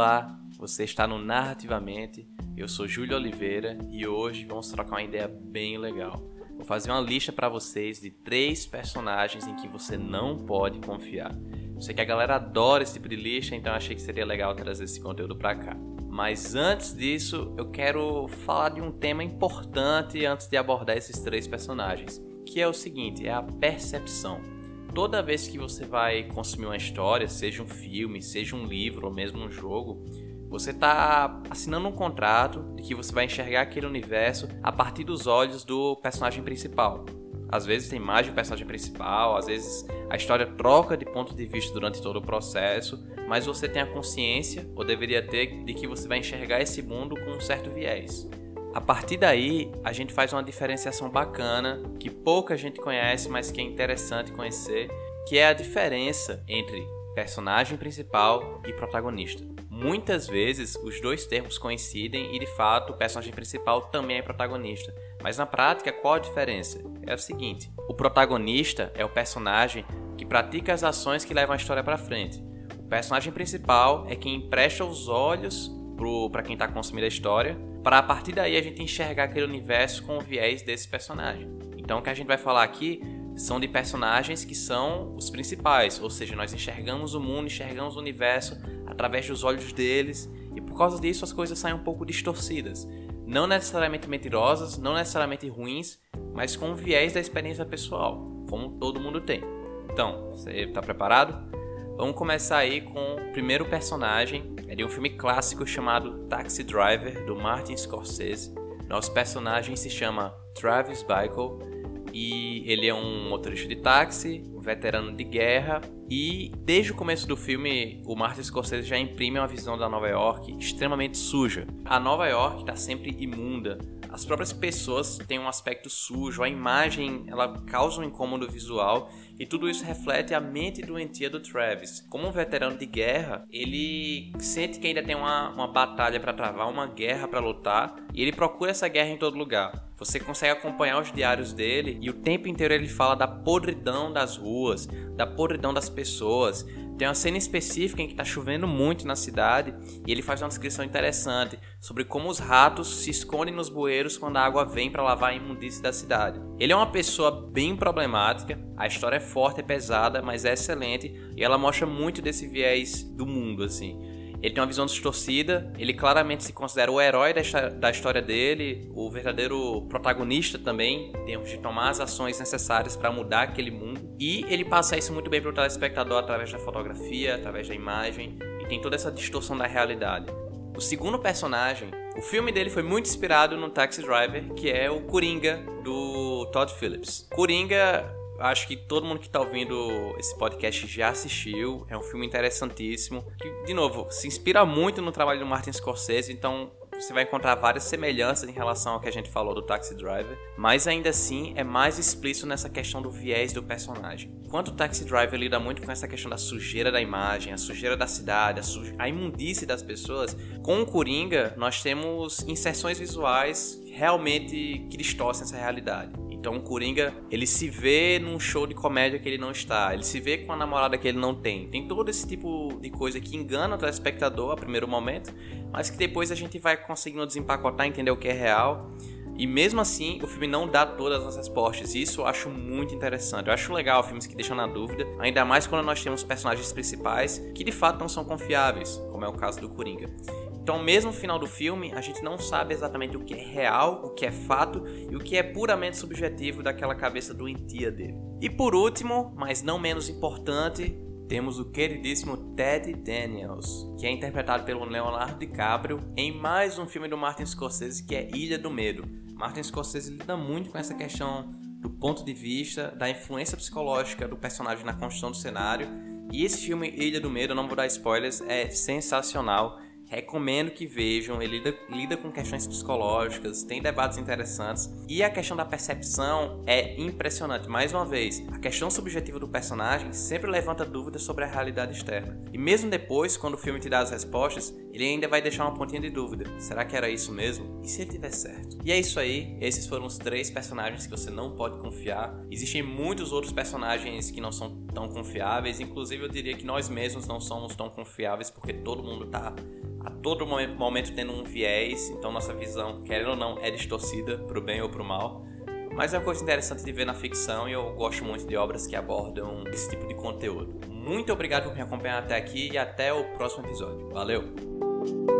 Olá, você está no Narrativamente. Eu sou Júlio Oliveira e hoje vamos trocar uma ideia bem legal. Vou fazer uma lista para vocês de três personagens em que você não pode confiar. Eu sei que a galera adora esse tipo de lista, então achei que seria legal trazer esse conteúdo para cá. Mas antes disso, eu quero falar de um tema importante antes de abordar esses três personagens, que é o seguinte: é a percepção toda vez que você vai consumir uma história, seja um filme, seja um livro ou mesmo um jogo, você está assinando um contrato de que você vai enxergar aquele universo a partir dos olhos do personagem principal. Às vezes tem mais de um personagem principal, às vezes a história troca de ponto de vista durante todo o processo, mas você tem a consciência, ou deveria ter, de que você vai enxergar esse mundo com um certo viés. A partir daí, a gente faz uma diferenciação bacana que pouca gente conhece, mas que é interessante conhecer, que é a diferença entre personagem principal e protagonista. Muitas vezes os dois termos coincidem e de fato o personagem principal também é protagonista. Mas na prática, qual a diferença? É o seguinte: o protagonista é o personagem que pratica as ações que levam a história para frente. O personagem principal é quem empresta os olhos para quem está consumindo a história para a partir daí a gente enxergar aquele universo com o viés desse personagem. Então o que a gente vai falar aqui são de personagens que são os principais, ou seja, nós enxergamos o mundo, enxergamos o universo através dos olhos deles, e por causa disso as coisas saem um pouco distorcidas. Não necessariamente mentirosas, não necessariamente ruins, mas com o viés da experiência pessoal, como todo mundo tem. Então, você está preparado? Vamos começar aí com o primeiro personagem. É de um filme clássico chamado Taxi Driver, do Martin Scorsese. Nosso personagem se chama Travis Bickle e ele é um motorista de táxi, um veterano de guerra. E desde o começo do filme, o Martin Scorsese já imprime uma visão da Nova York extremamente suja. A Nova York está sempre imunda, as próprias pessoas têm um aspecto sujo, a imagem ela causa um incômodo visual e tudo isso reflete a mente doentia do Travis. Como um veterano de guerra, ele sente que ainda tem uma, uma batalha para travar, uma guerra para lutar e ele procura essa guerra em todo lugar. Você consegue acompanhar os diários dele e o tempo inteiro ele fala da podridão das ruas, da podridão das pessoas, tem uma cena específica em que está chovendo muito na cidade e ele faz uma descrição interessante sobre como os ratos se escondem nos bueiros quando a água vem para lavar a imundície da cidade. Ele é uma pessoa bem problemática, a história é forte, é pesada, mas é excelente e ela mostra muito desse viés do mundo assim. Ele tem uma visão distorcida, ele claramente se considera o herói da história dele, o verdadeiro protagonista também, em termos de tomar as ações necessárias para mudar aquele mundo. E ele passa isso muito bem para o telespectador através da fotografia, através da imagem, e tem toda essa distorção da realidade. O segundo personagem, o filme dele foi muito inspirado no Taxi Driver, que é o Coringa do Todd Phillips. Coringa acho que todo mundo que está ouvindo esse podcast já assistiu. É um filme interessantíssimo. Que, de novo, se inspira muito no trabalho do Martin Scorsese, então você vai encontrar várias semelhanças em relação ao que a gente falou do Taxi Driver, mas ainda assim é mais explícito nessa questão do viés do personagem. Enquanto o Taxi Driver lida muito com essa questão da sujeira da imagem, a sujeira da cidade, a, suja... a imundície das pessoas, com o Coringa nós temos inserções visuais realmente que distorcem essa realidade. Então o Coringa, ele se vê num show de comédia que ele não está, ele se vê com a namorada que ele não tem. Tem todo esse tipo de coisa que engana o telespectador a primeiro momento, mas que depois a gente vai conseguindo desempacotar, entender o que é real. E mesmo assim, o filme não dá todas as respostas. Isso eu acho muito interessante. Eu acho legal filmes que deixam na dúvida, ainda mais quando nós temos personagens principais que de fato não são confiáveis, como é o caso do Coringa. Então, mesmo no final do filme, a gente não sabe exatamente o que é real, o que é fato e o que é puramente subjetivo daquela cabeça doentia dele. E por último, mas não menos importante, temos o queridíssimo Ted Daniels, que é interpretado pelo Leonardo DiCaprio em mais um filme do Martin Scorsese que é Ilha do Medo. Martin Scorsese lida muito com essa questão do ponto de vista da influência psicológica do personagem na construção do cenário. E esse filme Ilha do Medo, não vou dar spoilers, é sensacional Recomendo que vejam, ele lida, lida, com questões psicológicas, tem debates interessantes e a questão da percepção é impressionante. Mais uma vez, a questão subjetiva do personagem sempre levanta dúvidas sobre a realidade externa. E mesmo depois, quando o filme te dá as respostas, ele ainda vai deixar uma pontinha de dúvida. Será que era isso mesmo? E se ele tiver certo? E é isso aí, esses foram os três personagens que você não pode confiar. Existem muitos outros personagens que não são tão confiáveis. Inclusive, eu diria que nós mesmos não somos tão confiáveis porque todo mundo está a todo momento tendo um viés, então nossa visão, querendo ou não, é distorcida para o bem ou para o mal. Mas é uma coisa interessante de ver na ficção e eu gosto muito de obras que abordam esse tipo de conteúdo. Muito obrigado por me acompanhar até aqui e até o próximo episódio. Valeu!